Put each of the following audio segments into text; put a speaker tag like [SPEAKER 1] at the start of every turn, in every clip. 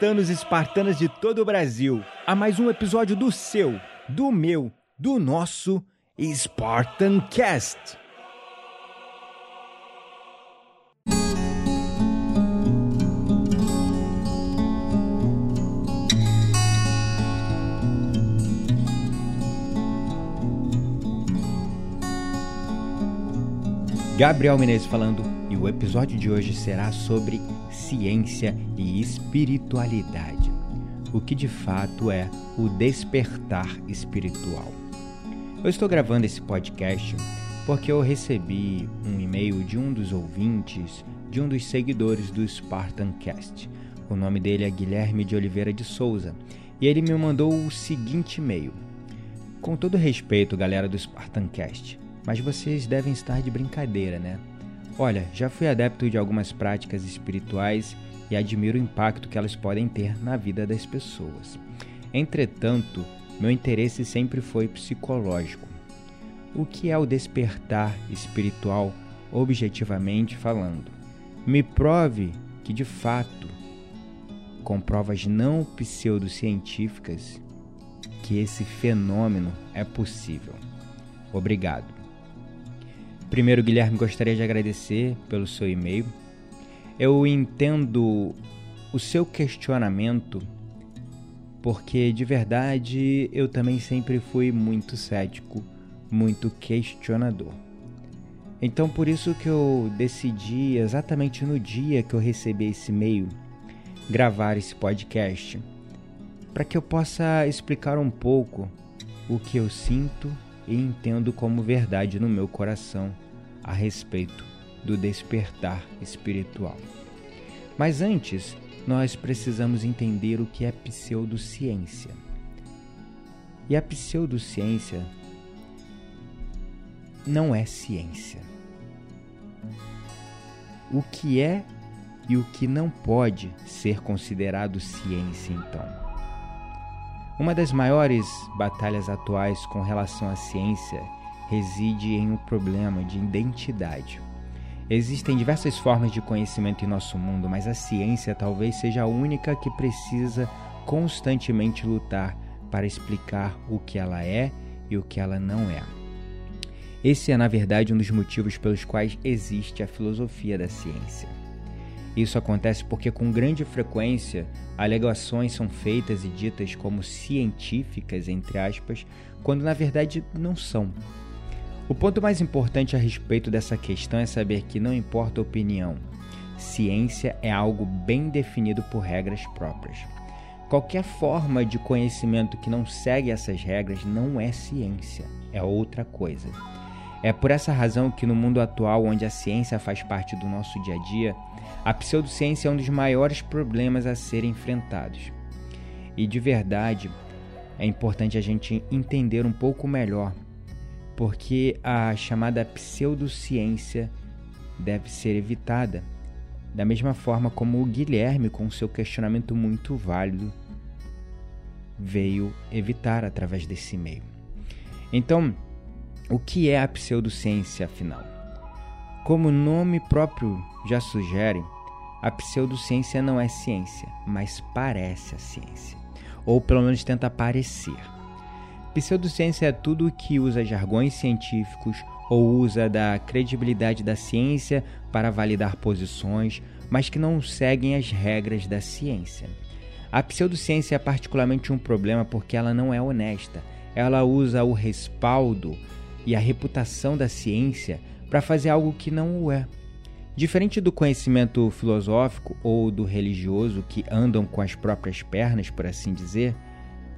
[SPEAKER 1] Espartanos e espartanas de todo o Brasil, a mais um episódio do seu, do meu, do nosso Spartan Cast. Gabriel Menezes falando o episódio de hoje será sobre ciência e espiritualidade. O que de fato é o despertar espiritual. Eu estou gravando esse podcast porque eu recebi um e-mail de um dos ouvintes, de um dos seguidores do Spartan Cast. O nome dele é Guilherme de Oliveira de Souza e ele me mandou o seguinte e-mail. Com todo respeito, galera do Spartan Cast, mas vocês devem estar de brincadeira, né? Olha, já fui adepto de algumas práticas espirituais e admiro o impacto que elas podem ter na vida das pessoas. Entretanto, meu interesse sempre foi psicológico. O que é o despertar espiritual, objetivamente falando? Me prove que, de fato, com provas não pseudocientíficas, que esse fenômeno é possível. Obrigado. Primeiro, Guilherme, gostaria de agradecer pelo seu e-mail. Eu entendo o seu questionamento, porque de verdade eu também sempre fui muito cético, muito questionador. Então, por isso que eu decidi, exatamente no dia que eu recebi esse e-mail, gravar esse podcast, para que eu possa explicar um pouco o que eu sinto e entendo como verdade no meu coração a respeito do despertar espiritual. Mas antes, nós precisamos entender o que é pseudociência. E a pseudociência não é ciência. O que é e o que não pode ser considerado ciência, então? Uma das maiores batalhas atuais com relação à ciência reside em um problema de identidade. Existem diversas formas de conhecimento em nosso mundo, mas a ciência talvez seja a única que precisa constantemente lutar para explicar o que ela é e o que ela não é. Esse é, na verdade, um dos motivos pelos quais existe a filosofia da ciência. Isso acontece porque, com grande frequência, alegações são feitas e ditas como científicas, entre aspas, quando na verdade não são. O ponto mais importante a respeito dessa questão é saber que não importa a opinião, ciência é algo bem definido por regras próprias. Qualquer forma de conhecimento que não segue essas regras não é ciência, é outra coisa. É por essa razão que no mundo atual, onde a ciência faz parte do nosso dia a dia, a pseudociência é um dos maiores problemas a serem enfrentados. E de verdade, é importante a gente entender um pouco melhor, porque a chamada pseudociência deve ser evitada, da mesma forma como o Guilherme, com seu questionamento muito válido, veio evitar através desse meio. Então, o que é a pseudociência, afinal? Como o nome próprio já sugere, a pseudociência não é ciência, mas parece a ciência, ou pelo menos tenta parecer. Pseudociência é tudo que usa jargões científicos ou usa da credibilidade da ciência para validar posições, mas que não seguem as regras da ciência. A pseudociência é particularmente um problema porque ela não é honesta. Ela usa o respaldo e a reputação da ciência para fazer algo que não o é. Diferente do conhecimento filosófico ou do religioso que andam com as próprias pernas, por assim dizer,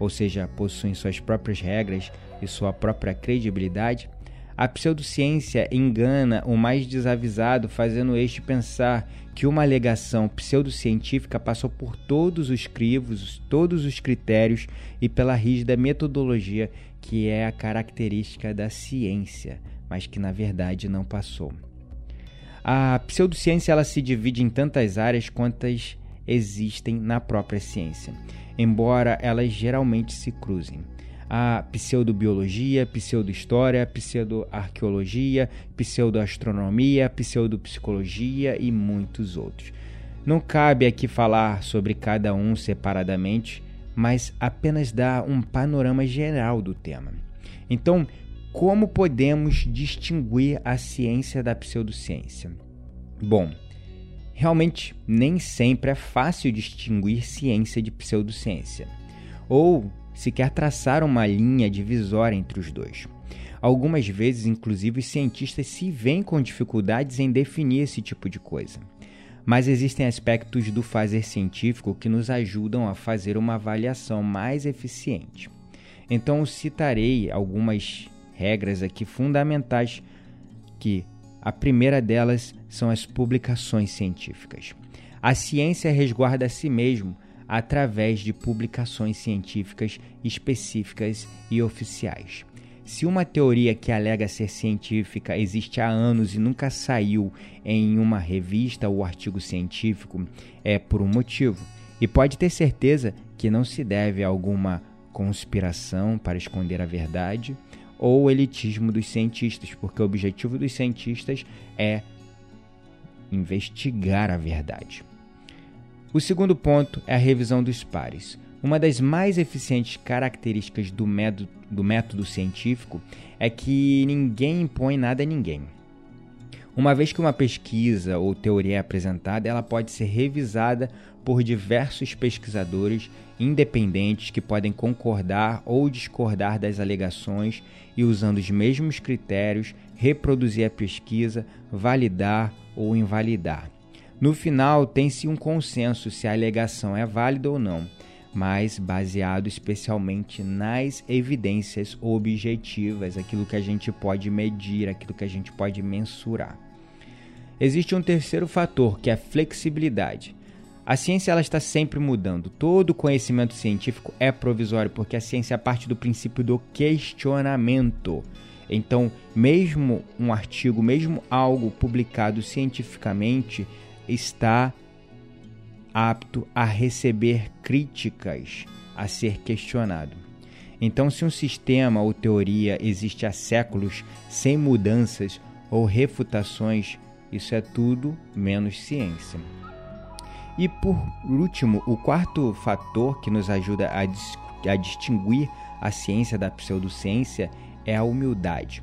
[SPEAKER 1] ou seja, possuem suas próprias regras e sua própria credibilidade, a pseudociência engana o mais desavisado, fazendo este pensar que uma alegação pseudocientífica passou por todos os crivos, todos os critérios e pela rígida metodologia que é a característica da ciência, mas que na verdade não passou. A pseudociência ela se divide em tantas áreas quantas existem na própria ciência, embora elas geralmente se cruzem a pseudobiologia, pseudohistória, pseudoarqueologia, pseudoastronomia, pseudopsicologia e muitos outros. Não cabe aqui falar sobre cada um separadamente, mas apenas dar um panorama geral do tema. Então, como podemos distinguir a ciência da pseudociência? Bom, realmente nem sempre é fácil distinguir ciência de pseudociência. Ou sequer traçar uma linha divisória entre os dois. Algumas vezes, inclusive, os cientistas se veem com dificuldades em definir esse tipo de coisa. Mas existem aspectos do fazer científico que nos ajudam a fazer uma avaliação mais eficiente. Então, citarei algumas regras aqui fundamentais que a primeira delas são as publicações científicas. A ciência resguarda a si mesmo através de publicações científicas específicas e oficiais. Se uma teoria que alega ser científica existe há anos e nunca saiu em uma revista ou artigo científico, é por um motivo. E pode ter certeza que não se deve a alguma conspiração para esconder a verdade ou elitismo dos cientistas, porque o objetivo dos cientistas é investigar a verdade. O segundo ponto é a revisão dos pares. Uma das mais eficientes características do método, do método científico é que ninguém impõe nada a ninguém. Uma vez que uma pesquisa ou teoria é apresentada, ela pode ser revisada por diversos pesquisadores independentes que podem concordar ou discordar das alegações e, usando os mesmos critérios, reproduzir a pesquisa, validar ou invalidar. No final, tem-se um consenso se a alegação é válida ou não, mas baseado especialmente nas evidências objetivas, aquilo que a gente pode medir, aquilo que a gente pode mensurar. Existe um terceiro fator, que é a flexibilidade. A ciência ela está sempre mudando. Todo conhecimento científico é provisório, porque a ciência parte do princípio do questionamento. Então, mesmo um artigo, mesmo algo publicado cientificamente, está apto a receber críticas, a ser questionado. Então, se um sistema ou teoria existe há séculos sem mudanças ou refutações, isso é tudo menos ciência. E por último, o quarto fator que nos ajuda a, dis a distinguir a ciência da pseudociência é a humildade.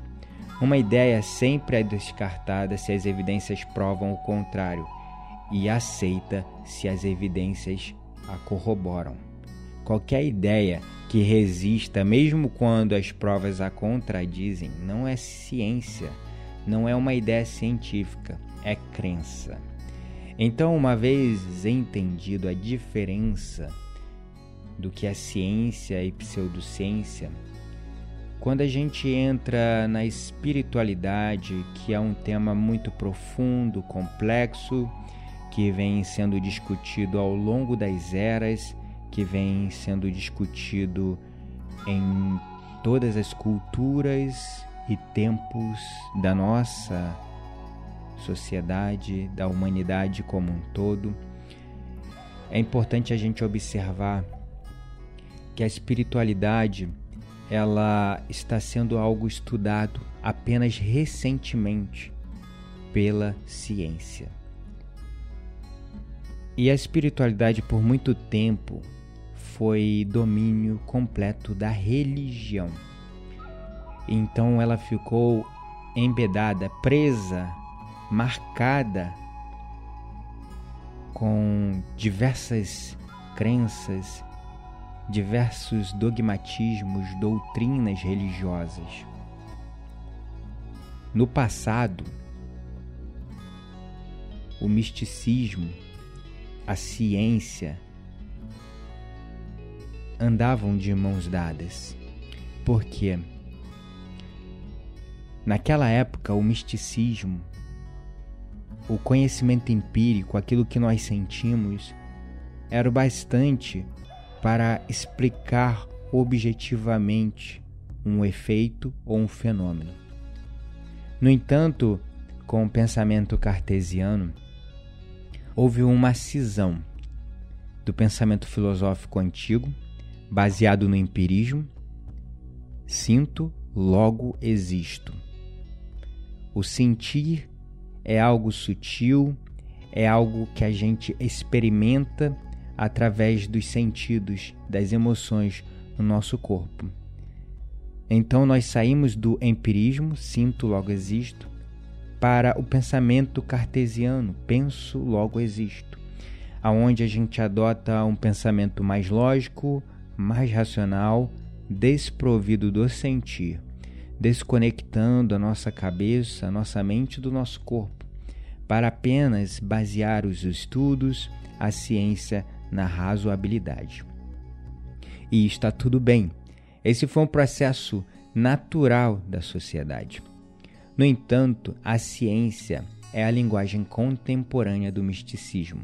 [SPEAKER 1] Uma ideia sempre é descartada se as evidências provam o contrário e aceita se as evidências a corroboram. Qualquer ideia que resista, mesmo quando as provas a contradizem, não é ciência, não é uma ideia científica, é crença. Então, uma vez entendido a diferença do que é ciência e pseudociência, quando a gente entra na espiritualidade, que é um tema muito profundo, complexo, que vem sendo discutido ao longo das eras, que vem sendo discutido em todas as culturas e tempos da nossa sociedade, da humanidade como um todo. É importante a gente observar que a espiritualidade ela está sendo algo estudado apenas recentemente pela ciência. E a espiritualidade por muito tempo foi domínio completo da religião. Então ela ficou embedada, presa, marcada com diversas crenças, diversos dogmatismos, doutrinas religiosas. No passado, o misticismo a ciência andavam de mãos dadas. Porque naquela época o misticismo, o conhecimento empírico, aquilo que nós sentimos, era o bastante para explicar objetivamente um efeito ou um fenômeno. No entanto, com o pensamento cartesiano, houve uma cisão do pensamento filosófico antigo, baseado no empirismo, sinto, logo existo. O sentir é algo sutil, é algo que a gente experimenta através dos sentidos, das emoções no nosso corpo. Então nós saímos do empirismo, sinto, logo existo, para o pensamento cartesiano, penso, logo existo, aonde a gente adota um pensamento mais lógico, mais racional, desprovido do sentir, desconectando a nossa cabeça, a nossa mente do nosso corpo, para apenas basear os estudos, a ciência na razoabilidade. E está tudo bem. Esse foi um processo natural da sociedade. No entanto, a ciência é a linguagem contemporânea do misticismo.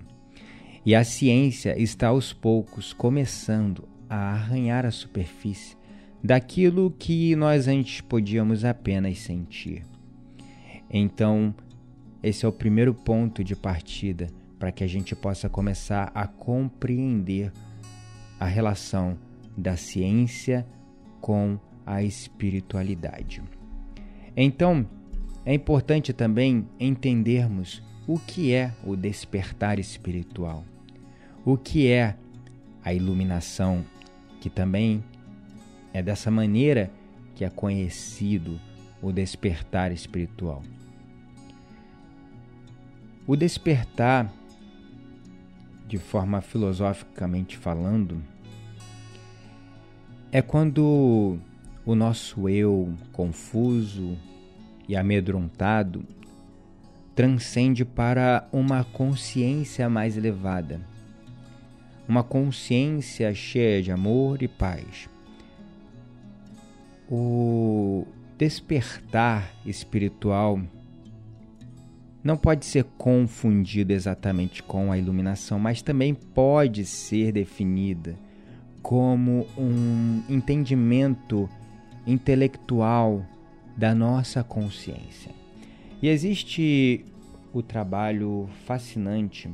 [SPEAKER 1] E a ciência está aos poucos começando a arranhar a superfície daquilo que nós antes podíamos apenas sentir. Então, esse é o primeiro ponto de partida para que a gente possa começar a compreender a relação da ciência com a espiritualidade. Então, é importante também entendermos o que é o despertar espiritual, o que é a iluminação, que também é dessa maneira que é conhecido o despertar espiritual. O despertar, de forma filosoficamente falando, é quando o nosso eu confuso e amedrontado transcende para uma consciência mais elevada, uma consciência cheia de amor e paz. O despertar espiritual não pode ser confundido exatamente com a iluminação, mas também pode ser definida como um entendimento intelectual da nossa consciência. E existe o trabalho fascinante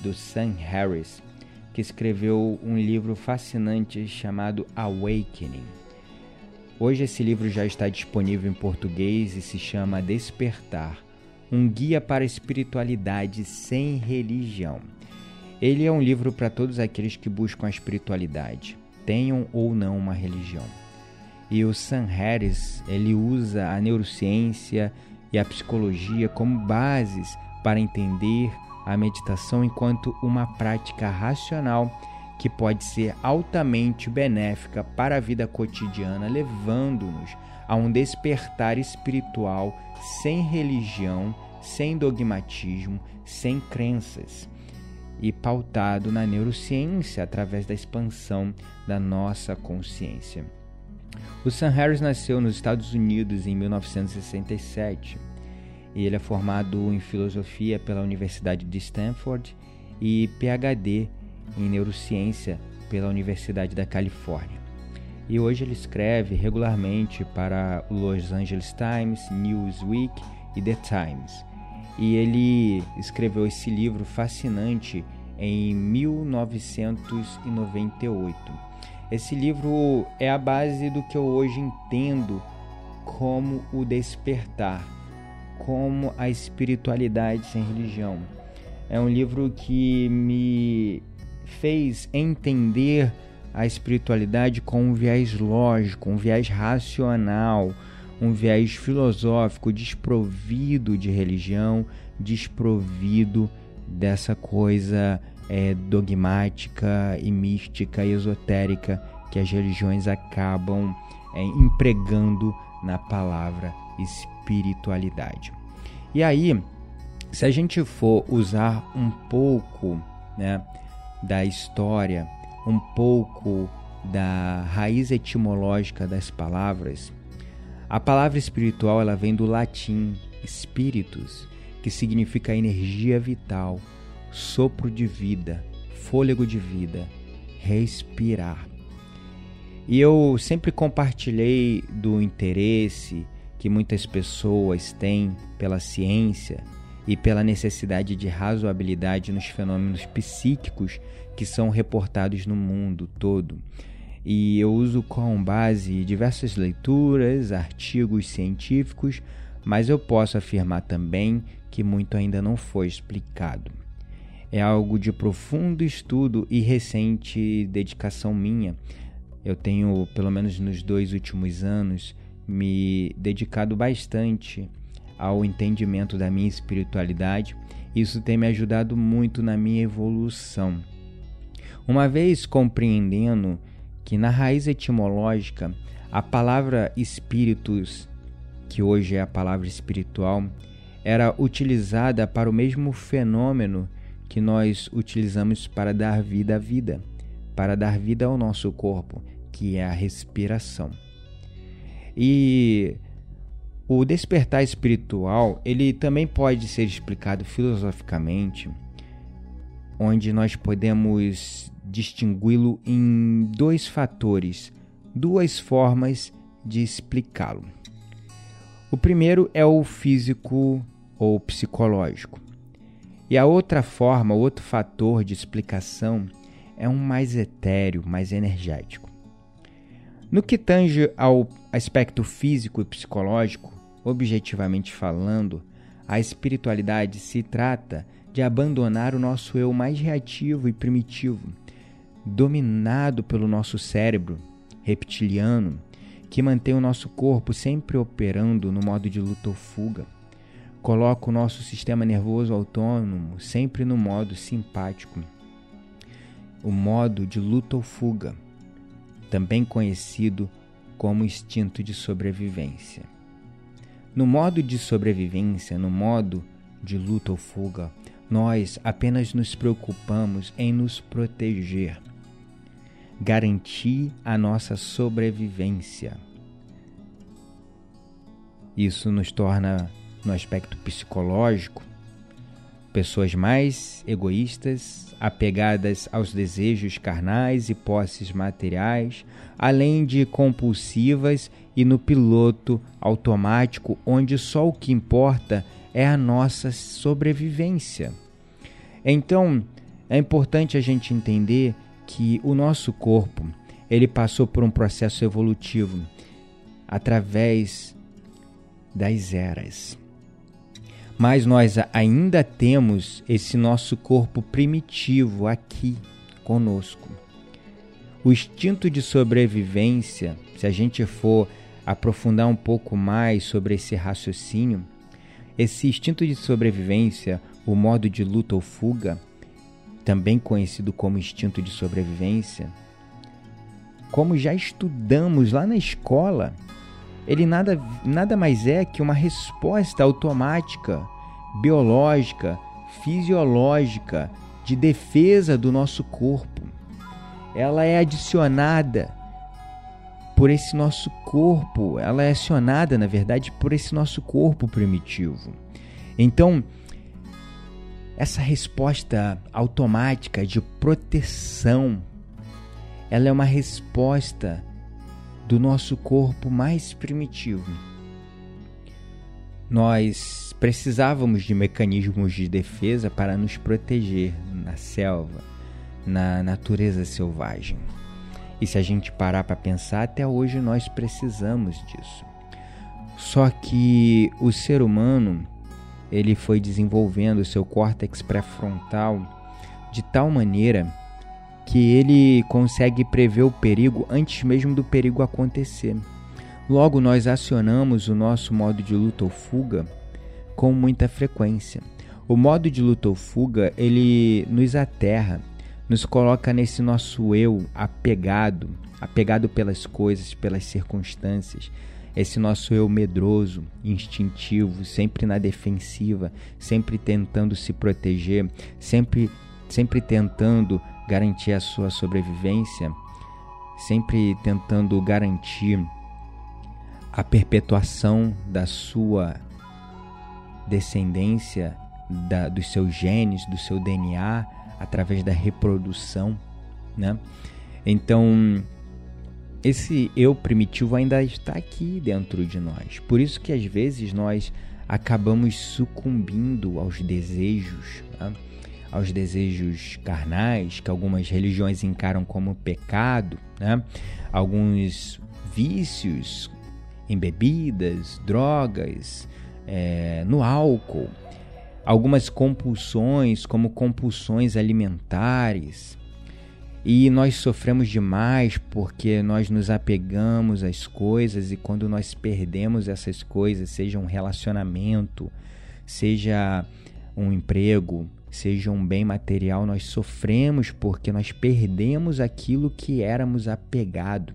[SPEAKER 1] do Sam Harris, que escreveu um livro fascinante chamado Awakening Hoje esse livro já está disponível em português e se chama Despertar um guia para a espiritualidade sem religião. Ele é um livro para todos aqueles que buscam a espiritualidade, tenham ou não uma religião. E o Sam Harris, ele usa a neurociência e a psicologia como bases para entender a meditação enquanto uma prática racional que pode ser altamente benéfica para a vida cotidiana, levando-nos a um despertar espiritual sem religião, sem dogmatismo, sem crenças e pautado na neurociência através da expansão da nossa consciência. O Sam Harris nasceu nos Estados Unidos em 1967 e ele é formado em filosofia pela Universidade de Stanford e PhD em neurociência pela Universidade da Califórnia. E hoje ele escreve regularmente para o Los Angeles Times, Newsweek e The Times. E ele escreveu esse livro fascinante em 1998. Esse livro é a base do que eu hoje entendo como o despertar, como a espiritualidade sem religião. É um livro que me fez entender a espiritualidade com um viés lógico, um viés racional, um viés filosófico, desprovido de religião, desprovido dessa coisa é, dogmática e mística e esotérica que as religiões acabam é, empregando na palavra espiritualidade. E aí, se a gente for usar um pouco né, da história, um pouco da raiz etimológica das palavras, a palavra espiritual ela vem do latim spiritus, que significa energia vital, sopro de vida, fôlego de vida, respirar. E eu sempre compartilhei do interesse que muitas pessoas têm pela ciência e pela necessidade de razoabilidade nos fenômenos psíquicos que são reportados no mundo todo. E eu uso com base diversas leituras, artigos científicos, mas eu posso afirmar também que muito ainda não foi explicado. É algo de profundo estudo e recente dedicação minha. Eu tenho, pelo menos nos dois últimos anos, me dedicado bastante ao entendimento da minha espiritualidade. Isso tem me ajudado muito na minha evolução. Uma vez compreendendo que na raiz etimológica a palavra espíritos, que hoje é a palavra espiritual, era utilizada para o mesmo fenômeno que nós utilizamos para dar vida à vida, para dar vida ao nosso corpo, que é a respiração. E o despertar espiritual, ele também pode ser explicado filosoficamente, onde nós podemos distingui-lo em dois fatores, duas formas de explicá-lo. O primeiro é o físico ou psicológico. E a outra forma, outro fator de explicação é um mais etéreo, mais energético. No que tange ao aspecto físico e psicológico, objetivamente falando, a espiritualidade se trata de abandonar o nosso eu mais reativo e primitivo, dominado pelo nosso cérebro reptiliano, que mantém o nosso corpo sempre operando no modo de luta ou fuga Coloca o nosso sistema nervoso autônomo sempre no modo simpático, o modo de luta ou fuga, também conhecido como instinto de sobrevivência. No modo de sobrevivência, no modo de luta ou fuga, nós apenas nos preocupamos em nos proteger, garantir a nossa sobrevivência. Isso nos torna no aspecto psicológico, pessoas mais egoístas, apegadas aos desejos carnais e posses materiais, além de compulsivas e no piloto automático, onde só o que importa é a nossa sobrevivência. Então, é importante a gente entender que o nosso corpo, ele passou por um processo evolutivo através das eras mas nós ainda temos esse nosso corpo primitivo aqui conosco. O instinto de sobrevivência, se a gente for aprofundar um pouco mais sobre esse raciocínio, esse instinto de sobrevivência, o modo de luta ou fuga, também conhecido como instinto de sobrevivência, como já estudamos lá na escola, ele nada, nada mais é que uma resposta automática, biológica, fisiológica, de defesa do nosso corpo. Ela é adicionada por esse nosso corpo, ela é acionada, na verdade, por esse nosso corpo primitivo. Então, essa resposta automática de proteção, ela é uma resposta do nosso corpo mais primitivo. Nós precisávamos de mecanismos de defesa para nos proteger na selva, na natureza selvagem. E se a gente parar para pensar, até hoje nós precisamos disso. Só que o ser humano, ele foi desenvolvendo o seu córtex pré-frontal de tal maneira que ele consegue prever o perigo antes mesmo do perigo acontecer. Logo, nós acionamos o nosso modo de luta ou fuga com muita frequência. O modo de luta ou fuga, ele nos aterra, nos coloca nesse nosso eu apegado, apegado pelas coisas, pelas circunstâncias, esse nosso eu medroso, instintivo, sempre na defensiva, sempre tentando se proteger, sempre sempre tentando garantir a sua sobrevivência, sempre tentando garantir a perpetuação da sua descendência, da, dos seus genes, do seu DNA, através da reprodução, né? Então, esse eu primitivo ainda está aqui dentro de nós. Por isso que às vezes nós acabamos sucumbindo aos desejos, né? Aos desejos carnais, que algumas religiões encaram como pecado, né? alguns vícios em bebidas, drogas, é, no álcool, algumas compulsões, como compulsões alimentares. E nós sofremos demais porque nós nos apegamos às coisas e quando nós perdemos essas coisas, seja um relacionamento, seja um emprego, seja um bem material, nós sofremos porque nós perdemos aquilo que éramos apegado.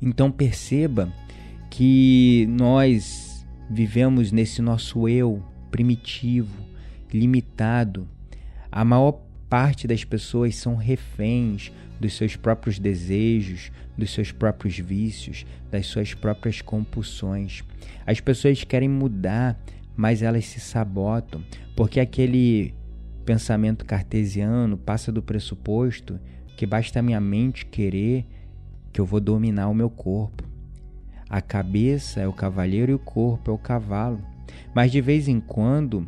[SPEAKER 1] Então perceba que nós vivemos nesse nosso eu primitivo, limitado. A maior parte das pessoas são reféns dos seus próprios desejos, dos seus próprios vícios, das suas próprias compulsões. As pessoas querem mudar, mas elas se sabotam, porque aquele pensamento cartesiano passa do pressuposto que basta a minha mente querer que eu vou dominar o meu corpo. A cabeça é o cavaleiro e o corpo é o cavalo. Mas de vez em quando,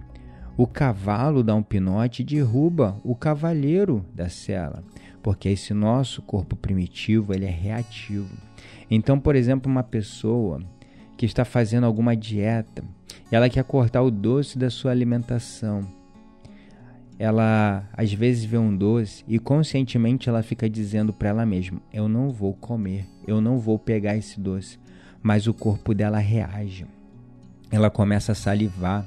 [SPEAKER 1] o cavalo dá um pinote e derruba o cavaleiro da cela, porque esse nosso corpo primitivo ele é reativo. Então, por exemplo, uma pessoa que está fazendo alguma dieta, ela quer cortar o doce da sua alimentação. Ela às vezes vê um doce e conscientemente ela fica dizendo para ela mesma: Eu não vou comer, eu não vou pegar esse doce mas o corpo dela reage. Ela começa a salivar,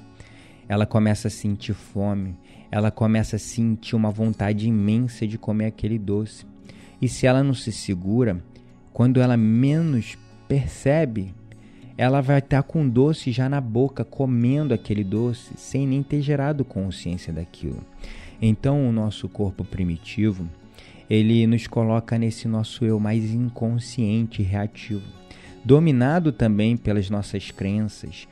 [SPEAKER 1] ela começa a sentir fome, ela começa a sentir uma vontade imensa de comer aquele doce. E se ela não se segura, quando ela menos percebe, ela vai estar com o doce já na boca, comendo aquele doce, sem nem ter gerado consciência daquilo. Então, o nosso corpo primitivo, ele nos coloca nesse nosso eu mais inconsciente e reativo dominado também pelas nossas crenças,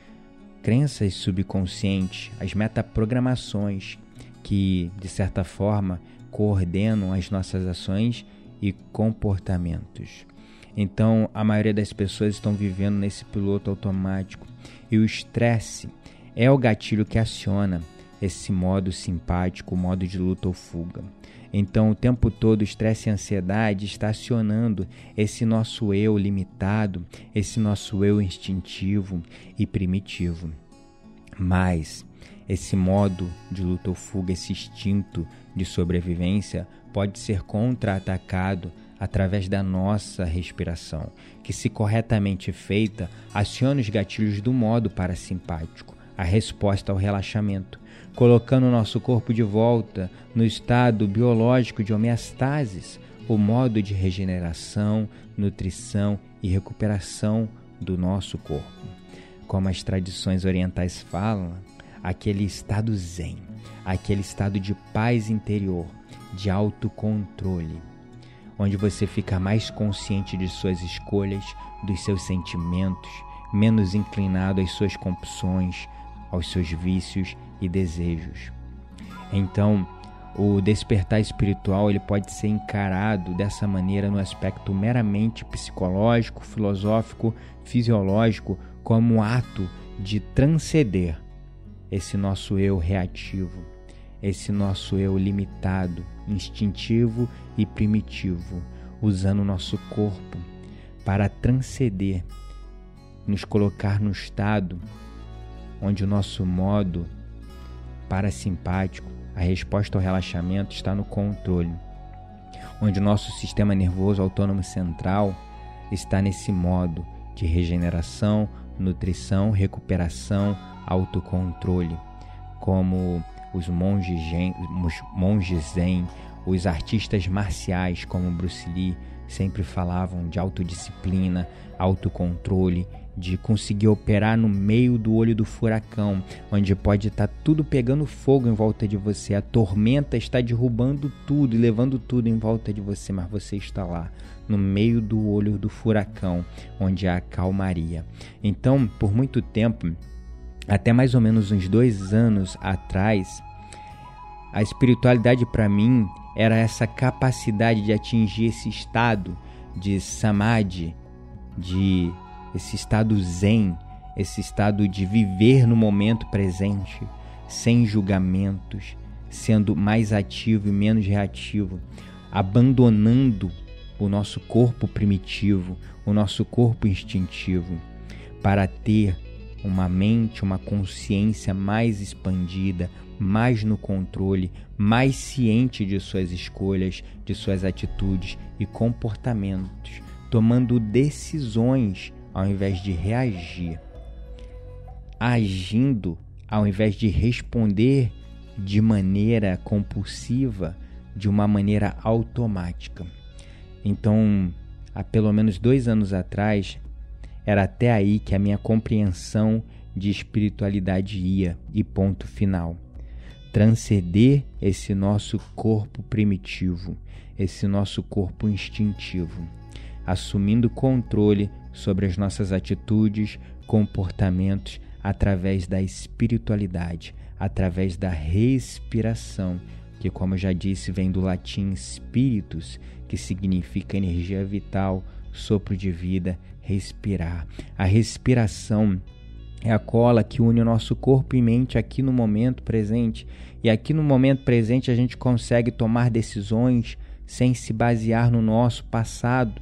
[SPEAKER 1] crenças subconscientes, as metaprogramações que, de certa forma, coordenam as nossas ações e comportamentos. Então, a maioria das pessoas estão vivendo nesse piloto automático e o estresse é o gatilho que aciona esse modo simpático, modo de luta ou fuga. Então, o tempo todo, o estresse e a ansiedade está acionando esse nosso eu limitado, esse nosso eu instintivo e primitivo. Mas esse modo de luta ou fuga, esse instinto de sobrevivência, pode ser contra-atacado através da nossa respiração, que, se corretamente feita, aciona os gatilhos do modo parasimpático, a resposta ao relaxamento, colocando o nosso corpo de volta no estado biológico de homeostasis, o modo de regeneração, nutrição e recuperação do nosso corpo. Como as tradições orientais falam, aquele estado zen, aquele estado de paz interior, de autocontrole, onde você fica mais consciente de suas escolhas, dos seus sentimentos, menos inclinado às suas compulsões, aos seus vícios e desejos. Então, o despertar espiritual ele pode ser encarado dessa maneira no aspecto meramente psicológico, filosófico, fisiológico, como um ato de transcender esse nosso eu reativo, esse nosso eu limitado, instintivo e primitivo, usando o nosso corpo para transcender, nos colocar no estado onde o nosso modo parasimpático, a resposta ao relaxamento está no controle, onde o nosso sistema nervoso autônomo central está nesse modo de regeneração, nutrição, recuperação, autocontrole, como os monges os monges zen, os artistas marciais como Bruce Lee sempre falavam de autodisciplina, autocontrole, de conseguir operar no meio do olho do furacão, onde pode estar tá tudo pegando fogo em volta de você, a tormenta está derrubando tudo e levando tudo em volta de você, mas você está lá, no meio do olho do furacão, onde há calmaria. Então, por muito tempo, até mais ou menos uns dois anos atrás, a espiritualidade para mim era essa capacidade de atingir esse estado de samadhi, de esse estado zen, esse estado de viver no momento presente, sem julgamentos, sendo mais ativo e menos reativo, abandonando o nosso corpo primitivo, o nosso corpo instintivo, para ter uma mente, uma consciência mais expandida, mais no controle, mais ciente de suas escolhas, de suas atitudes e comportamentos, tomando decisões ao invés de reagir, agindo ao invés de responder de maneira compulsiva, de uma maneira automática. Então, há pelo menos dois anos atrás, era até aí que a minha compreensão de espiritualidade ia, e ponto final. Transcender esse nosso corpo primitivo, esse nosso corpo instintivo, assumindo controle sobre as nossas atitudes, comportamentos através da espiritualidade, através da respiração, que, como eu já disse, vem do latim spiritus, que significa energia vital, sopro de vida, respirar. A respiração é a cola que une o nosso corpo e mente aqui no momento presente. E aqui no momento presente a gente consegue tomar decisões sem se basear no nosso passado,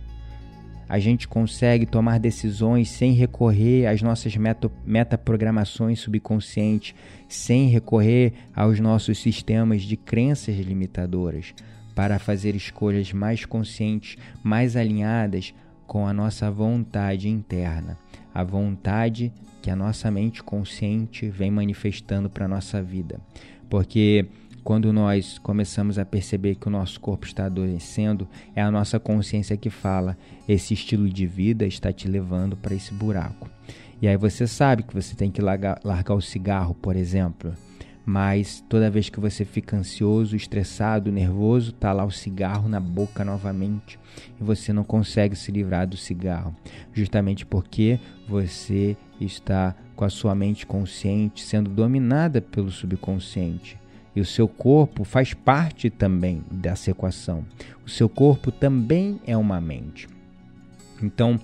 [SPEAKER 1] a gente consegue tomar decisões sem recorrer às nossas meta, metaprogramações subconscientes, sem recorrer aos nossos sistemas de crenças limitadoras, para fazer escolhas mais conscientes, mais alinhadas com a nossa vontade interna, a vontade que a nossa mente consciente vem manifestando para a nossa vida. Porque quando nós começamos a perceber que o nosso corpo está adoecendo, é a nossa consciência que fala: esse estilo de vida está te levando para esse buraco. E aí você sabe que você tem que largar, largar o cigarro, por exemplo. Mas toda vez que você fica ansioso, estressado, nervoso, tá lá o cigarro na boca novamente e você não consegue se livrar do cigarro, justamente porque você está com a sua mente consciente sendo dominada pelo subconsciente. E o seu corpo faz parte também dessa equação. O seu corpo também é uma mente. Então,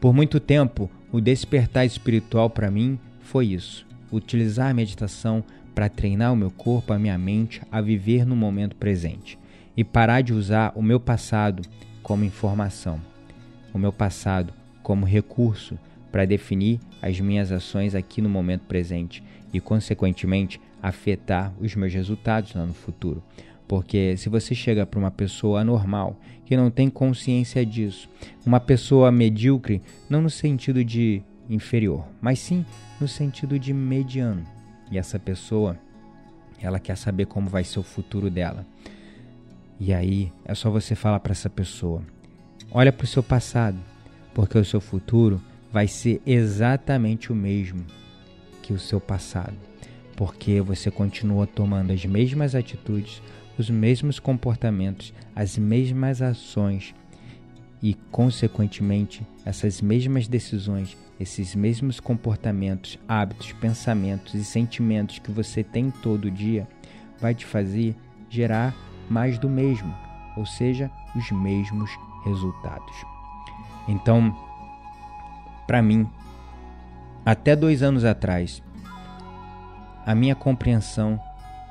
[SPEAKER 1] por muito tempo, o despertar espiritual para mim foi isso: utilizar a meditação para treinar o meu corpo, a minha mente a viver no momento presente e parar de usar o meu passado como informação, o meu passado como recurso para definir as minhas ações aqui no momento presente e, consequentemente, afetar os meus resultados lá no futuro. Porque se você chega para uma pessoa anormal que não tem consciência disso, uma pessoa medíocre, não no sentido de inferior, mas sim no sentido de mediano. E essa pessoa, ela quer saber como vai ser o futuro dela. E aí é só você falar para essa pessoa: olha para o seu passado, porque o seu futuro vai ser exatamente o mesmo que o seu passado porque você continua tomando as mesmas atitudes, os mesmos comportamentos, as mesmas ações e, consequentemente, essas mesmas decisões, esses mesmos comportamentos, hábitos, pensamentos e sentimentos que você tem todo dia, vai te fazer gerar mais do mesmo, ou seja, os mesmos resultados. Então, para mim, até dois anos atrás, a minha compreensão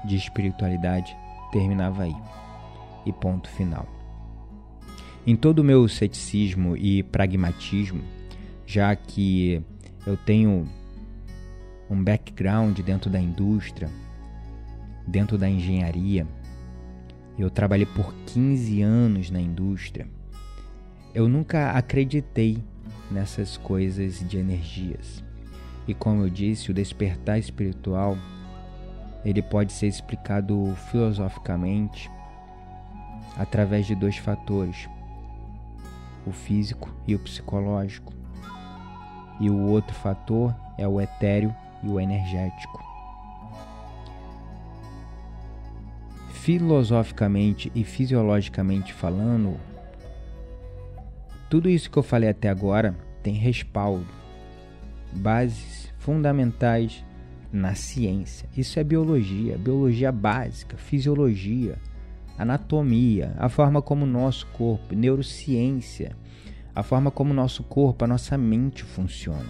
[SPEAKER 1] de espiritualidade terminava aí. E ponto final. Em todo o meu ceticismo e pragmatismo, já que eu tenho um background dentro da indústria, dentro da engenharia, eu trabalhei por 15 anos na indústria. Eu nunca acreditei nessas coisas de energias. E como eu disse, o despertar espiritual ele pode ser explicado filosoficamente através de dois fatores: o físico e o psicológico. E o outro fator é o etéreo e o energético. Filosoficamente e fisiologicamente falando, Tudo isso que eu falei até agora tem respaldo, bases fundamentais na ciência. Isso é biologia, biologia básica, fisiologia, anatomia, a forma como o nosso corpo, neurociência, a forma como nosso corpo, a nossa mente funciona.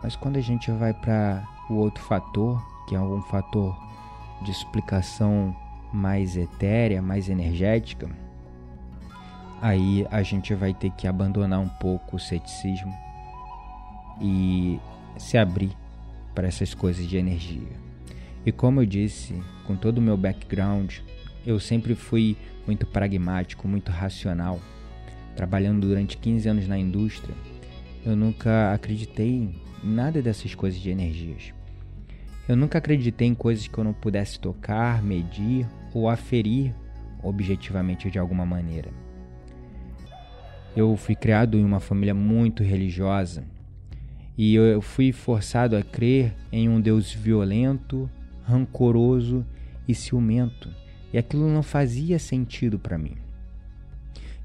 [SPEAKER 1] Mas quando a gente vai para o outro fator, que é um fator de explicação mais etérea, mais energética, aí a gente vai ter que abandonar um pouco o ceticismo e se abrir para essas coisas de energia. E como eu disse, com todo o meu background, eu sempre fui muito pragmático, muito racional. Trabalhando durante 15 anos na indústria, eu nunca acreditei em nada dessas coisas de energias. Eu nunca acreditei em coisas que eu não pudesse tocar, medir ou aferir objetivamente de alguma maneira. Eu fui criado em uma família muito religiosa e eu fui forçado a crer em um Deus violento, rancoroso e ciumento e aquilo não fazia sentido para mim.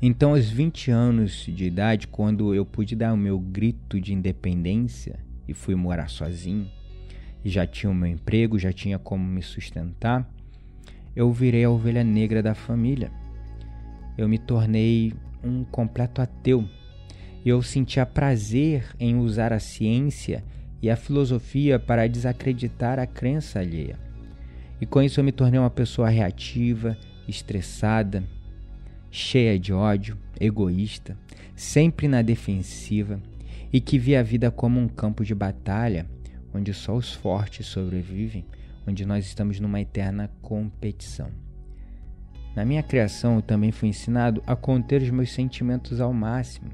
[SPEAKER 1] Então, aos 20 anos de idade, quando eu pude dar o meu grito de independência e fui morar sozinho, e já tinha o meu emprego, já tinha como me sustentar, eu virei a ovelha negra da família. Eu me tornei um completo ateu. E eu sentia prazer em usar a ciência e a filosofia para desacreditar a crença alheia. E com isso eu me tornei uma pessoa reativa, estressada, cheia de ódio, egoísta, sempre na defensiva e que via a vida como um campo de batalha onde só os fortes sobrevivem, onde nós estamos numa eterna competição. Na minha criação, eu também fui ensinado a conter os meus sentimentos ao máximo.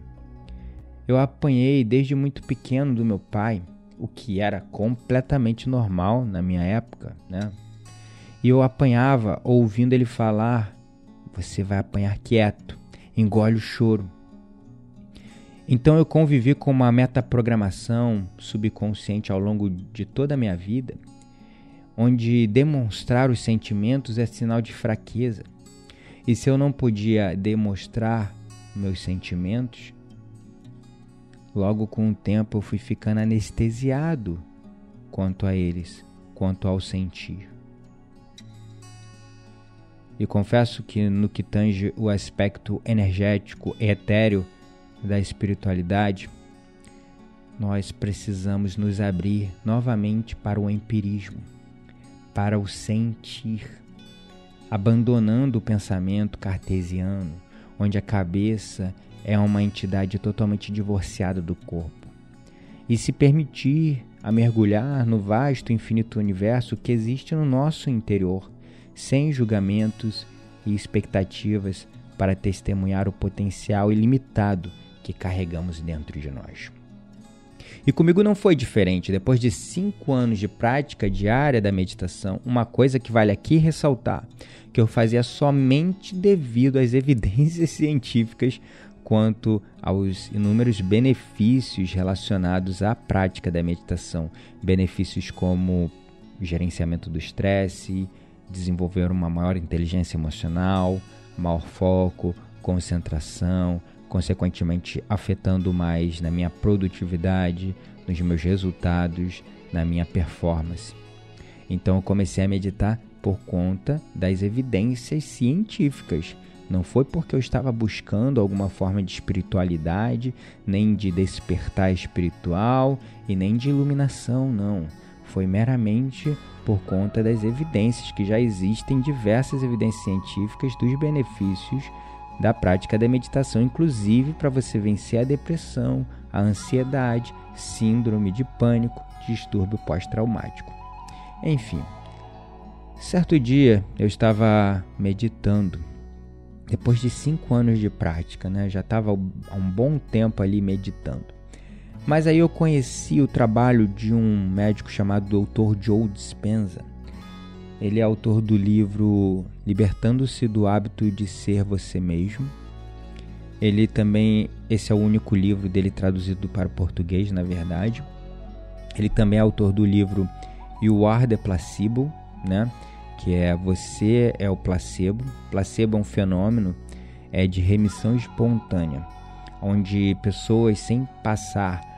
[SPEAKER 1] Eu apanhei desde muito pequeno do meu pai, o que era completamente normal na minha época, né? E eu apanhava ouvindo ele falar: Você vai apanhar quieto, engole o choro. Então eu convivi com uma metaprogramação subconsciente ao longo de toda a minha vida, onde demonstrar os sentimentos é sinal de fraqueza. E se eu não podia demonstrar meus sentimentos, logo com o tempo eu fui ficando anestesiado quanto a eles, quanto ao sentir. E confesso que no que tange o aspecto energético e etéreo da espiritualidade, nós precisamos nos abrir novamente para o empirismo, para o sentir, abandonando o pensamento cartesiano, onde a cabeça é uma entidade totalmente divorciada do corpo, e se permitir a mergulhar no vasto e infinito universo que existe no nosso interior sem julgamentos e expectativas para testemunhar o potencial ilimitado que carregamos dentro de nós. E comigo não foi diferente. Depois de cinco anos de prática diária da meditação, uma coisa que vale aqui ressaltar, que eu fazia somente devido às evidências científicas quanto aos inúmeros benefícios relacionados à prática da meditação. Benefícios como gerenciamento do estresse, desenvolver uma maior inteligência emocional, maior foco, concentração, consequentemente afetando mais na minha produtividade, nos meus resultados, na minha performance. Então eu comecei a meditar por conta das evidências científicas. Não foi porque eu estava buscando alguma forma de espiritualidade, nem de despertar espiritual e nem de iluminação, não. Foi meramente por conta das evidências que já existem diversas evidências científicas dos benefícios da prática da meditação, inclusive para você vencer a depressão, a ansiedade, síndrome de pânico, distúrbio pós-traumático. Enfim, certo dia eu estava meditando. Depois de cinco anos de prática, né, já estava há um bom tempo ali meditando. Mas aí eu conheci o trabalho de um médico chamado Dr. Joe Dispenza. Ele é autor do livro Libertando-se do hábito de ser você mesmo. Ele também, esse é o único livro dele traduzido para o português, na verdade. Ele também é autor do livro You Are the Placebo, né? Que é Você é o Placebo. Placebo é um fenômeno é de remissão espontânea onde pessoas sem passar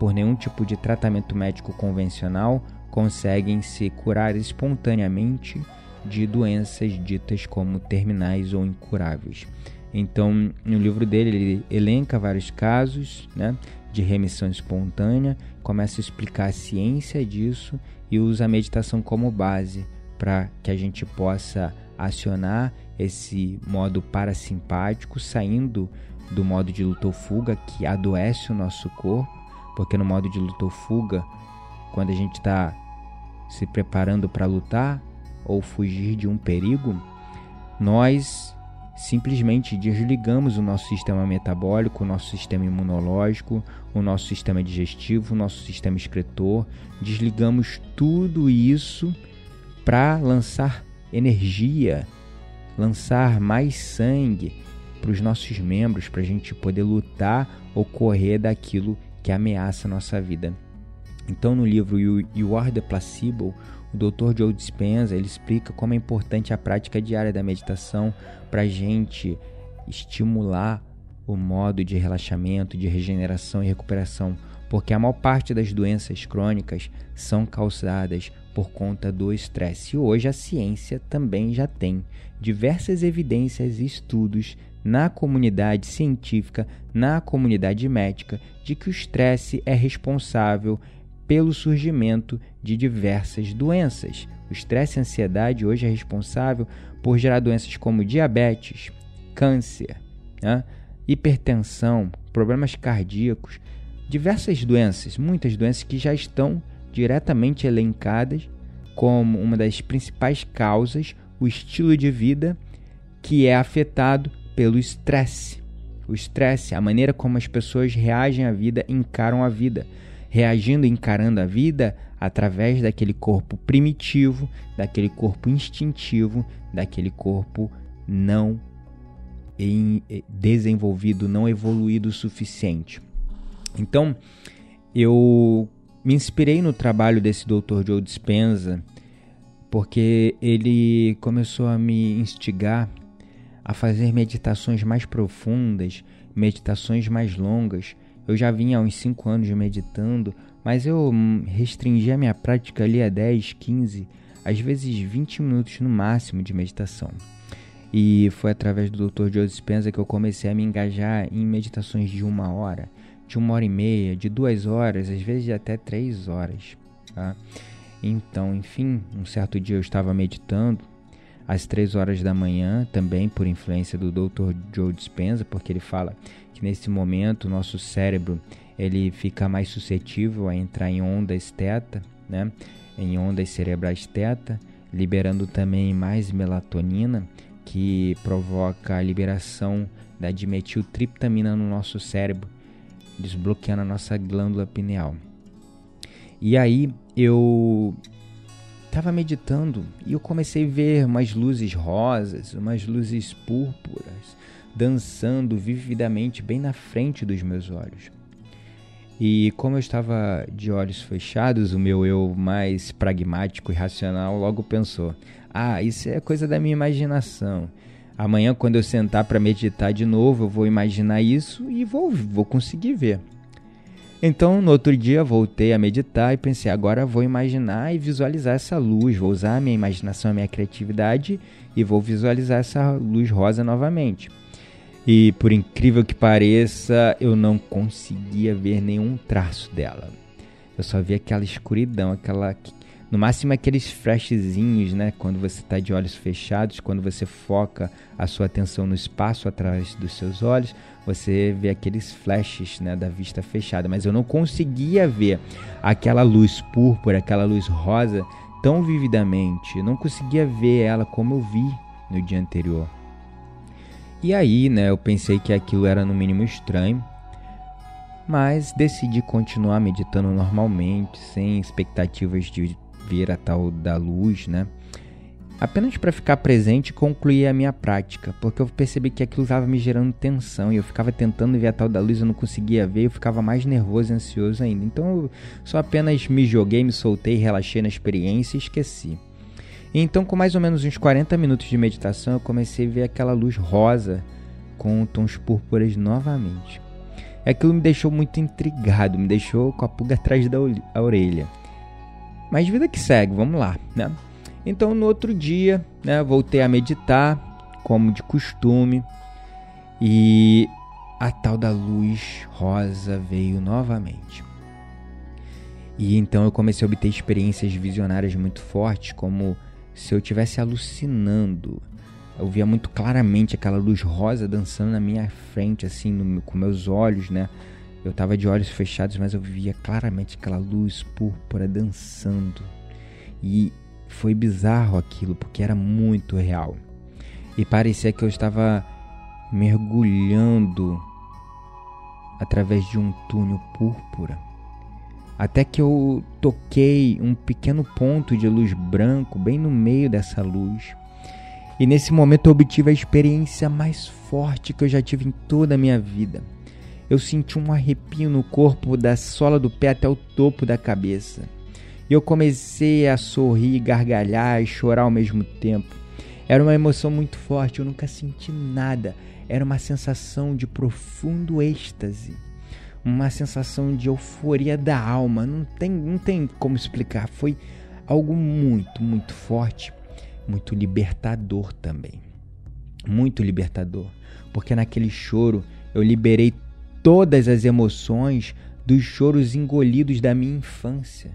[SPEAKER 1] por nenhum tipo de tratamento médico convencional conseguem se curar espontaneamente de doenças ditas como terminais ou incuráveis. Então, no livro dele, ele elenca vários casos né, de remissão espontânea, começa a explicar a ciência disso e usa a meditação como base para que a gente possa acionar esse modo parasimpático, saindo do modo de luta ou fuga que adoece o nosso corpo, porque no modo de luta ou fuga, quando a gente está se preparando para lutar ou fugir de um perigo, nós simplesmente desligamos o nosso sistema metabólico, o nosso sistema imunológico, o nosso sistema digestivo, o nosso sistema excretor, desligamos tudo isso para lançar energia, lançar mais sangue para os nossos membros, para a gente poder lutar ou correr daquilo que ameaça a nossa vida. Então, no livro You Are the Placebo, o Dr. Joe Dispenza ele explica como é importante a prática diária da meditação para a gente estimular o modo de relaxamento, de regeneração e recuperação, porque a maior parte das doenças crônicas são causadas por conta do estresse. E hoje a ciência também já tem diversas evidências e estudos na comunidade científica, na comunidade médica, de que o estresse é responsável pelo surgimento de diversas doenças. O estresse e a ansiedade hoje é responsável por gerar doenças como diabetes, câncer, né? hipertensão, problemas cardíacos, diversas doenças, muitas doenças que já estão diretamente elencadas como uma das principais causas o estilo de vida que é afetado pelo estresse. O estresse, a maneira como as pessoas reagem à vida, encaram a vida, reagindo e encarando a vida através daquele corpo primitivo, daquele corpo instintivo, daquele corpo não desenvolvido, não evoluído o suficiente. Então, eu me inspirei no trabalho desse Dr. Joe Dispenza porque ele começou a me instigar a fazer meditações mais profundas, meditações mais longas. Eu já vinha há uns 5 anos meditando, mas eu restringi a minha prática ali a 10, 15, às vezes 20 minutos no máximo de meditação. E foi através do Dr. Joe Dispenza que eu comecei a me engajar em meditações de uma hora, de uma hora e meia, de duas horas, às vezes até três horas. Tá? Então, enfim, um certo dia eu estava meditando às três horas da manhã, também por influência do Dr. Joe Dispenza, porque ele fala que nesse momento o nosso cérebro ele fica mais suscetível a entrar em ondas teta, né? em ondas cerebrais teta, liberando também mais melatonina, que provoca a liberação da dimetiltriptamina no nosso cérebro, desbloqueando a nossa glândula pineal. E aí eu estava meditando e eu comecei a ver umas luzes rosas, umas luzes púrpuras dançando vividamente bem na frente dos meus olhos. E como eu estava de olhos fechados, o meu eu mais pragmático e racional logo pensou: "Ah, isso é coisa da minha imaginação. Amanhã, quando eu sentar para meditar de novo, eu vou imaginar isso e vou, vou conseguir ver. Então, no outro dia, voltei a meditar e pensei: agora vou imaginar e visualizar essa luz, vou usar a minha imaginação, a minha criatividade e vou visualizar essa luz rosa novamente. E por incrível que pareça, eu não conseguia ver nenhum traço dela. Eu só via aquela escuridão, aquela no máximo aqueles flashzinhos, né? Quando você está de olhos fechados, quando você foca a sua atenção no espaço atrás dos seus olhos, você vê aqueles flashes, né? Da vista fechada. Mas eu não conseguia ver aquela luz púrpura, aquela luz rosa tão vividamente. Eu não conseguia ver ela como eu vi no dia anterior. E aí, né? Eu pensei que aquilo era no mínimo estranho mas decidi continuar meditando normalmente, sem expectativas de ver a tal da luz, né? Apenas para ficar presente e concluir a minha prática, porque eu percebi que aquilo estava me gerando tensão e eu ficava tentando ver a tal da luz eu não conseguia ver, eu ficava mais nervoso e ansioso ainda. Então eu só apenas me joguei, me soltei, relaxei na experiência e esqueci. E então, com mais ou menos uns 40 minutos de meditação, eu comecei a ver aquela luz rosa com tons púrpuras novamente. Aquilo me deixou muito intrigado, me deixou com a pulga atrás da orelha. Mas vida que segue, vamos lá, né? Então no outro dia, né, voltei a meditar, como de costume, e a tal da luz rosa veio novamente. E então eu comecei a obter experiências visionárias muito fortes, como se eu estivesse alucinando. Eu via muito claramente aquela luz rosa dançando na minha frente, assim, no, com meus olhos, né? Eu estava de olhos fechados, mas eu via claramente aquela luz púrpura dançando. E foi bizarro aquilo, porque era muito real. E parecia que eu estava mergulhando através de um túnel púrpura. Até que eu toquei um pequeno ponto de luz branco bem no meio dessa luz. E nesse momento eu obtive a experiência mais forte que eu já tive em toda a minha vida. Eu senti um arrepio no corpo da sola do pé até o topo da cabeça. E eu comecei a sorrir, gargalhar e chorar ao mesmo tempo. Era uma emoção muito forte, eu nunca senti nada. Era uma sensação de profundo êxtase, uma sensação de euforia da alma. Não tem, não tem como explicar. Foi algo muito, muito forte, muito libertador também. Muito libertador, porque naquele choro eu liberei todas as emoções dos choros engolidos da minha infância.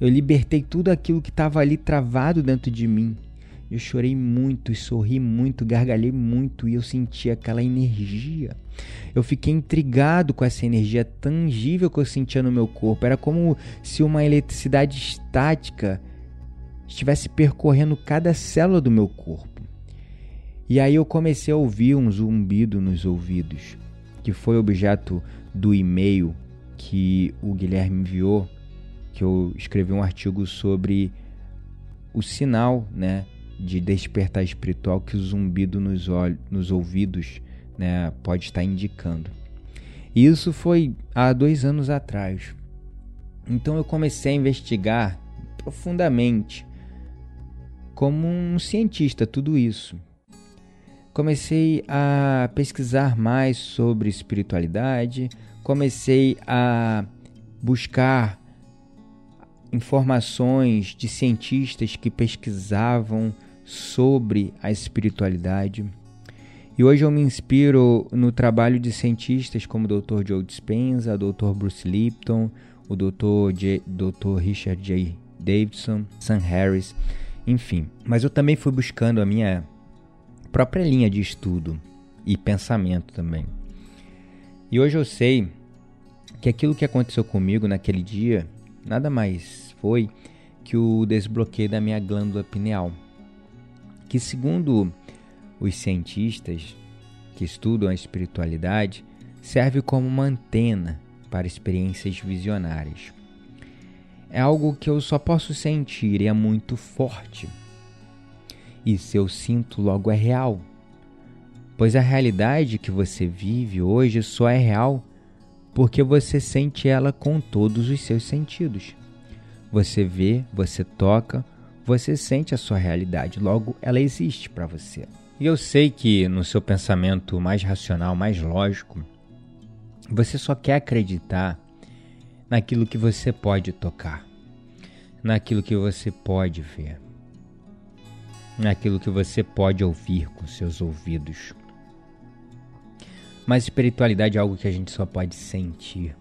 [SPEAKER 1] Eu libertei tudo aquilo que estava ali travado dentro de mim. Eu chorei muito, sorri muito, gargalhei muito e eu senti aquela energia. Eu fiquei intrigado com essa energia tangível que eu sentia no meu corpo. Era como se uma eletricidade estática estivesse percorrendo cada célula do meu corpo. E aí eu comecei a ouvir um zumbido nos ouvidos, que foi objeto do e-mail que o Guilherme enviou que eu escrevi um artigo sobre o sinal, né, de despertar espiritual que o zumbido nos, olhos, nos ouvidos, né, pode estar indicando. E isso foi há dois anos atrás. Então eu comecei a investigar profundamente, como um cientista, tudo isso. Comecei a pesquisar mais sobre espiritualidade, comecei a buscar informações de cientistas que pesquisavam sobre a espiritualidade. E hoje eu me inspiro no trabalho de cientistas como o Dr. Joe Dispenza, o Dr. Bruce Lipton, o Dr. J, Dr. Richard J. Davidson, Sam Harris, enfim. Mas eu também fui buscando a minha própria linha de estudo e pensamento também. E hoje eu sei que aquilo que aconteceu comigo naquele dia nada mais foi que o desbloqueio da minha glândula pineal, que segundo os cientistas que estudam a espiritualidade, serve como uma antena para experiências visionárias. É algo que eu só posso sentir e é muito forte. E se eu sinto, logo é real. Pois a realidade que você vive hoje só é real porque você sente ela com todos os seus sentidos. Você vê, você toca, você sente a sua realidade, logo ela existe para você. E eu sei que no seu pensamento mais racional, mais lógico, você só quer acreditar naquilo que você pode tocar, naquilo que você pode ver, naquilo que você pode ouvir com seus ouvidos. Mas espiritualidade é algo que a gente só pode sentir.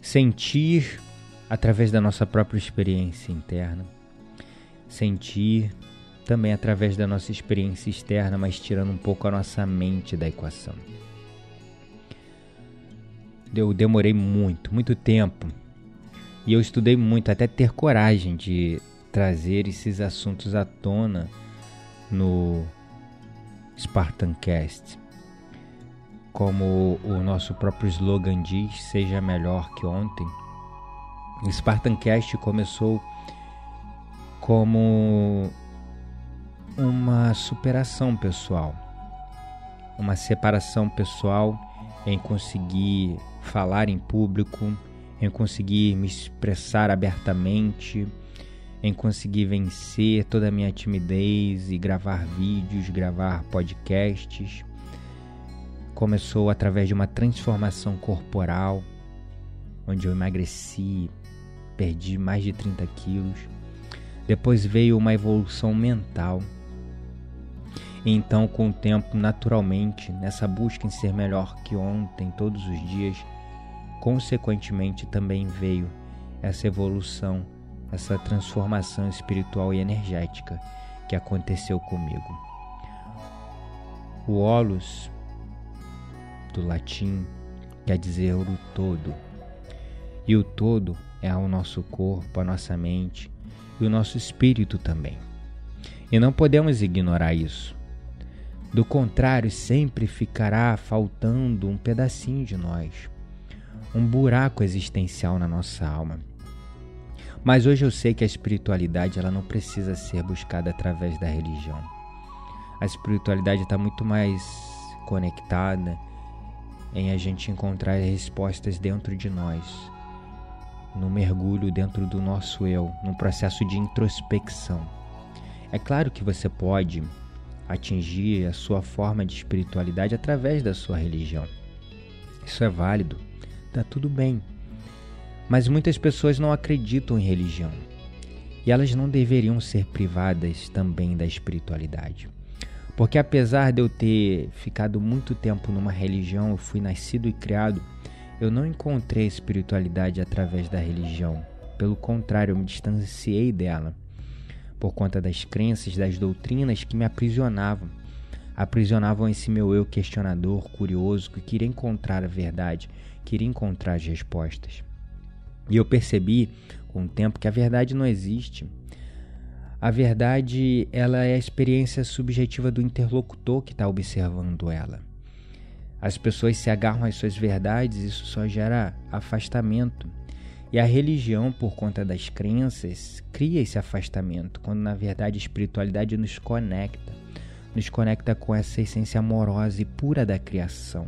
[SPEAKER 1] Sentir através da nossa própria experiência interna. Sentir também através da nossa experiência externa, mas tirando um pouco a nossa mente da equação. Eu demorei muito, muito tempo. E eu estudei muito até ter coragem de trazer esses assuntos à tona no Spartancast como o nosso próprio slogan diz, seja melhor que ontem. O Spartancast começou como uma superação pessoal, uma separação pessoal em conseguir falar em público, em conseguir me expressar abertamente, em conseguir vencer toda a minha timidez e gravar vídeos, gravar podcasts começou através de uma transformação corporal, onde eu emagreci, perdi mais de 30 quilos. Depois veio uma evolução mental. E então, com o tempo, naturalmente, nessa busca em ser melhor que ontem, todos os dias, consequentemente também veio essa evolução, essa transformação espiritual e energética que aconteceu comigo. O Olus, do latim, quer dizer o todo. E o todo é o nosso corpo, a nossa mente e o nosso espírito também. E não podemos ignorar isso. Do contrário, sempre ficará faltando um pedacinho de nós, um buraco existencial na nossa alma. Mas hoje eu sei que a espiritualidade ela não precisa ser buscada através da religião. A espiritualidade está muito mais conectada em a gente encontrar respostas dentro de nós, no mergulho dentro do nosso eu, num processo de introspecção. É claro que você pode atingir a sua forma de espiritualidade através da sua religião. Isso é válido, tá tudo bem. Mas muitas pessoas não acreditam em religião. E elas não deveriam ser privadas também da espiritualidade. Porque apesar de eu ter ficado muito tempo numa religião, eu fui nascido e criado, eu não encontrei espiritualidade através da religião. Pelo contrário, eu me distanciei dela por conta das crenças, das doutrinas que me aprisionavam. Aprisionavam esse meu eu questionador, curioso, que queria encontrar a verdade, queria encontrar as respostas. E eu percebi com o tempo que a verdade não existe. A verdade, ela é a experiência subjetiva do interlocutor que está observando ela. As pessoas se agarram às suas verdades, isso só gera afastamento. E a religião, por conta das crenças, cria esse afastamento, quando na verdade a espiritualidade nos conecta, nos conecta com essa essência amorosa e pura da criação.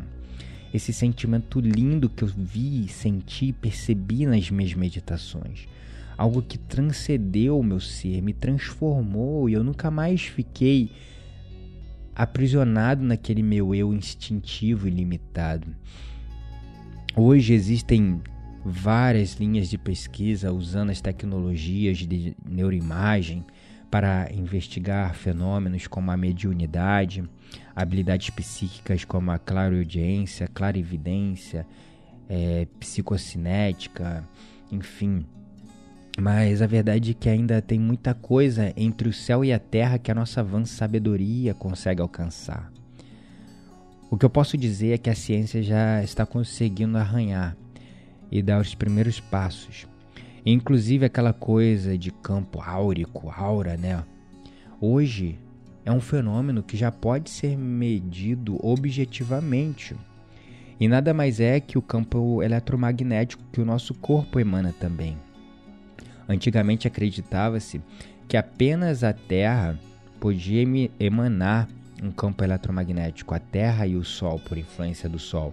[SPEAKER 1] Esse sentimento lindo que eu vi, senti, percebi nas minhas meditações algo que transcendeu o meu ser, me transformou e eu nunca mais fiquei aprisionado naquele meu eu instintivo e limitado. Hoje existem várias linhas de pesquisa usando as tecnologias de neuroimagem para investigar fenômenos como a mediunidade, habilidades psíquicas como a clareaudiência, clarividência, é, psicocinética, enfim, mas a verdade é que ainda tem muita coisa entre o céu e a terra que a nossa vã sabedoria consegue alcançar. O que eu posso dizer é que a ciência já está conseguindo arranhar e dar os primeiros passos. Inclusive aquela coisa de campo áurico, aura, né? Hoje é um fenômeno que já pode ser medido objetivamente. E nada mais é que o campo eletromagnético que o nosso corpo emana também. Antigamente acreditava-se que apenas a Terra podia emanar um campo eletromagnético, a Terra e o Sol, por influência do Sol.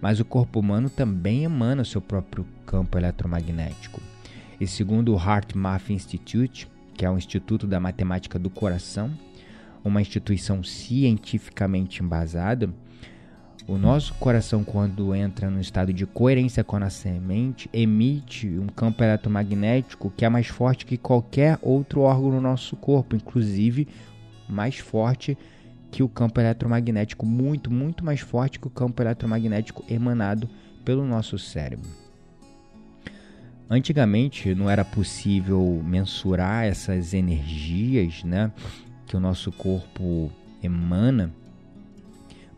[SPEAKER 1] Mas o corpo humano também emana seu próprio campo eletromagnético. E segundo o HeartMath Institute, que é o Instituto da Matemática do Coração, uma instituição cientificamente embasada, o nosso coração, quando entra no estado de coerência com a nossa mente, emite um campo eletromagnético que é mais forte que qualquer outro órgão no nosso corpo, inclusive mais forte que o campo eletromagnético, muito, muito mais forte que o campo eletromagnético emanado pelo nosso cérebro. Antigamente não era possível mensurar essas energias né, que o nosso corpo emana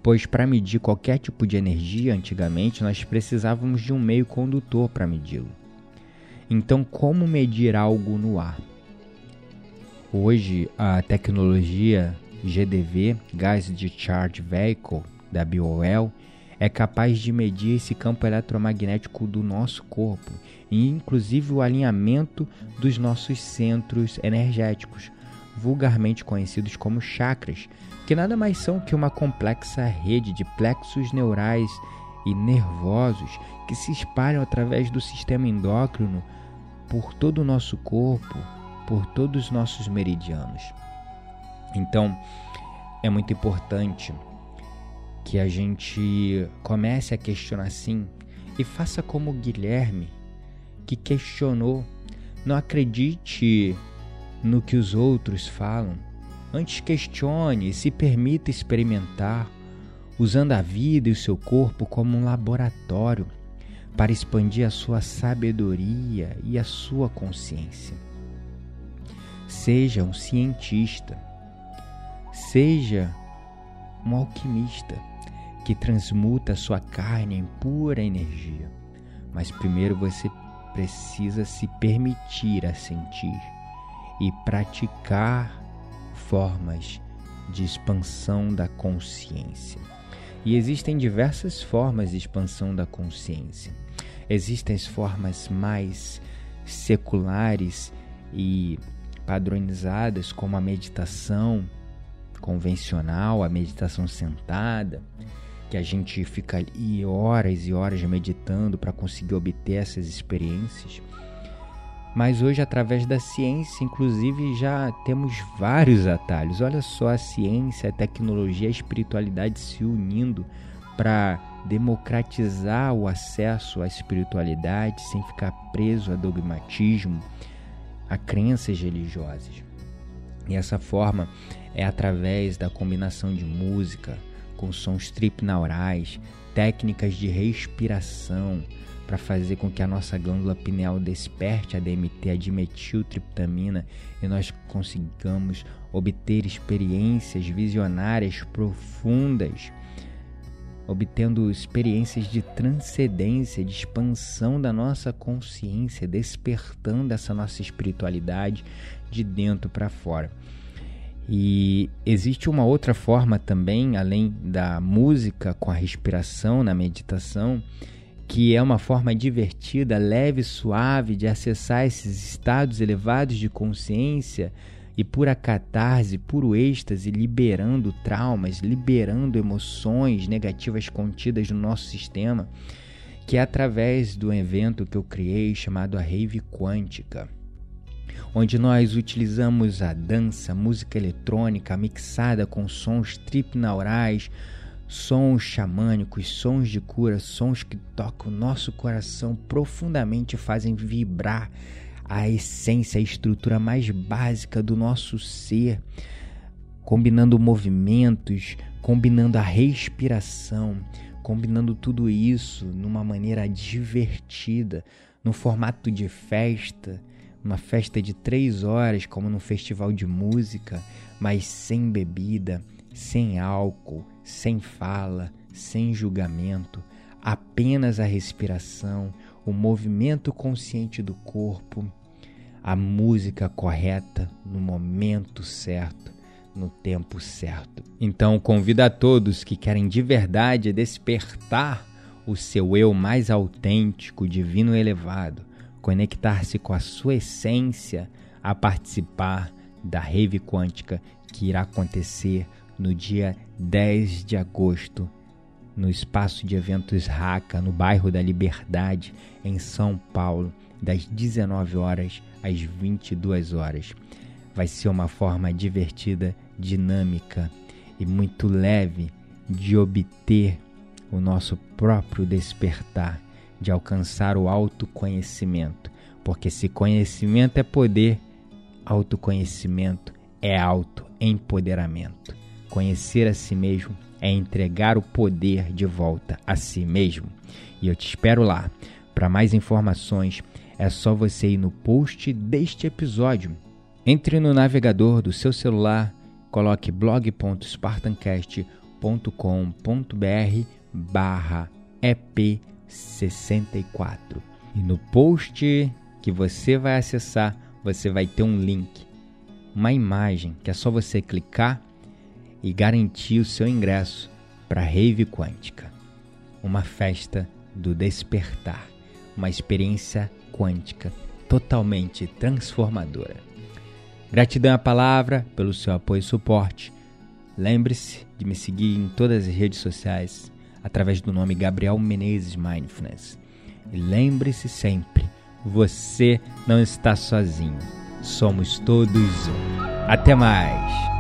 [SPEAKER 1] pois para medir qualquer tipo de energia antigamente nós precisávamos de um meio condutor para medi-lo. Então, como medir algo no ar? Hoje, a tecnologia GDV, Gas Discharge Vehicle, da BioWell, é capaz de medir esse campo eletromagnético do nosso corpo e inclusive o alinhamento dos nossos centros energéticos, vulgarmente conhecidos como chakras, que nada mais são que uma complexa rede de plexos neurais e nervosos que se espalham através do sistema endócrino por todo o nosso corpo, por todos os nossos meridianos. Então, é muito importante que a gente comece a questionar assim e faça como Guilherme, que questionou. Não acredite no que os outros falam. Antes questione e se permita experimentar, usando a vida e o seu corpo como um laboratório para expandir a sua sabedoria e a sua consciência. Seja um cientista, seja um alquimista que transmuta a sua carne em pura energia. Mas primeiro você precisa se permitir a sentir e praticar formas de expansão da consciência. E existem diversas formas de expansão da consciência. Existem as formas mais seculares e padronizadas, como a meditação convencional, a meditação sentada, que a gente fica ali horas e horas meditando para conseguir obter essas experiências. Mas hoje, através da ciência, inclusive, já temos vários atalhos. Olha só a ciência, a tecnologia, a espiritualidade se unindo para democratizar o acesso à espiritualidade sem ficar preso a dogmatismo, a crenças religiosas. E essa forma é através da combinação de música com sons tripnaurais, técnicas de respiração para fazer com que a nossa glândula pineal desperte a DMT, a dimetiltriptamina, e nós consigamos obter experiências visionárias profundas obtendo experiências de transcendência, de expansão da nossa consciência, despertando essa nossa espiritualidade de dentro para fora. E existe uma outra forma também, além da música com a respiração na meditação, que é uma forma divertida, leve e suave de acessar esses estados elevados de consciência e pura catarse, puro êxtase, liberando traumas, liberando emoções negativas contidas no nosso sistema, que é através do evento que eu criei chamado a Rave Quântica, onde nós utilizamos a dança, música eletrônica mixada com sons tripnaurais, sons xamânicos, sons de cura, sons que tocam o nosso coração profundamente fazem vibrar a essência, a estrutura mais básica do nosso ser, combinando movimentos, combinando a respiração, combinando tudo isso numa maneira divertida, no formato de festa, uma festa de três horas, como num festival de música, mas sem bebida, sem álcool, sem fala, sem julgamento, apenas a respiração, o movimento consciente do corpo, a música correta no momento certo, no tempo certo. Então, convido a todos que querem de verdade despertar o seu eu mais autêntico, divino e elevado, conectar-se com a sua essência a participar da Rave Quântica que irá acontecer no dia 10 de agosto no espaço de eventos Raca, no bairro da Liberdade, em São Paulo, das 19 horas às 22 horas. Vai ser uma forma divertida, dinâmica e muito leve de obter o nosso próprio despertar, de alcançar o autoconhecimento. Porque se conhecimento é poder, autoconhecimento é autoempoderamento. Conhecer a si mesmo é entregar o poder de volta a si mesmo. E eu te espero lá. Para mais informações, é só você ir no post deste episódio. Entre no navegador do seu celular, coloque blog.spartancast.com.br barra EP64. E no post que você vai acessar, você vai ter um link, uma imagem que é só você clicar e garantir o seu ingresso para a Rave Quântica, uma festa do despertar, uma experiência quântica totalmente transformadora. Gratidão à palavra pelo seu apoio e suporte. Lembre-se de me seguir em todas as redes sociais através do nome Gabriel Menezes Mindfulness. E lembre-se sempre, você não está sozinho. Somos todos um. Até mais!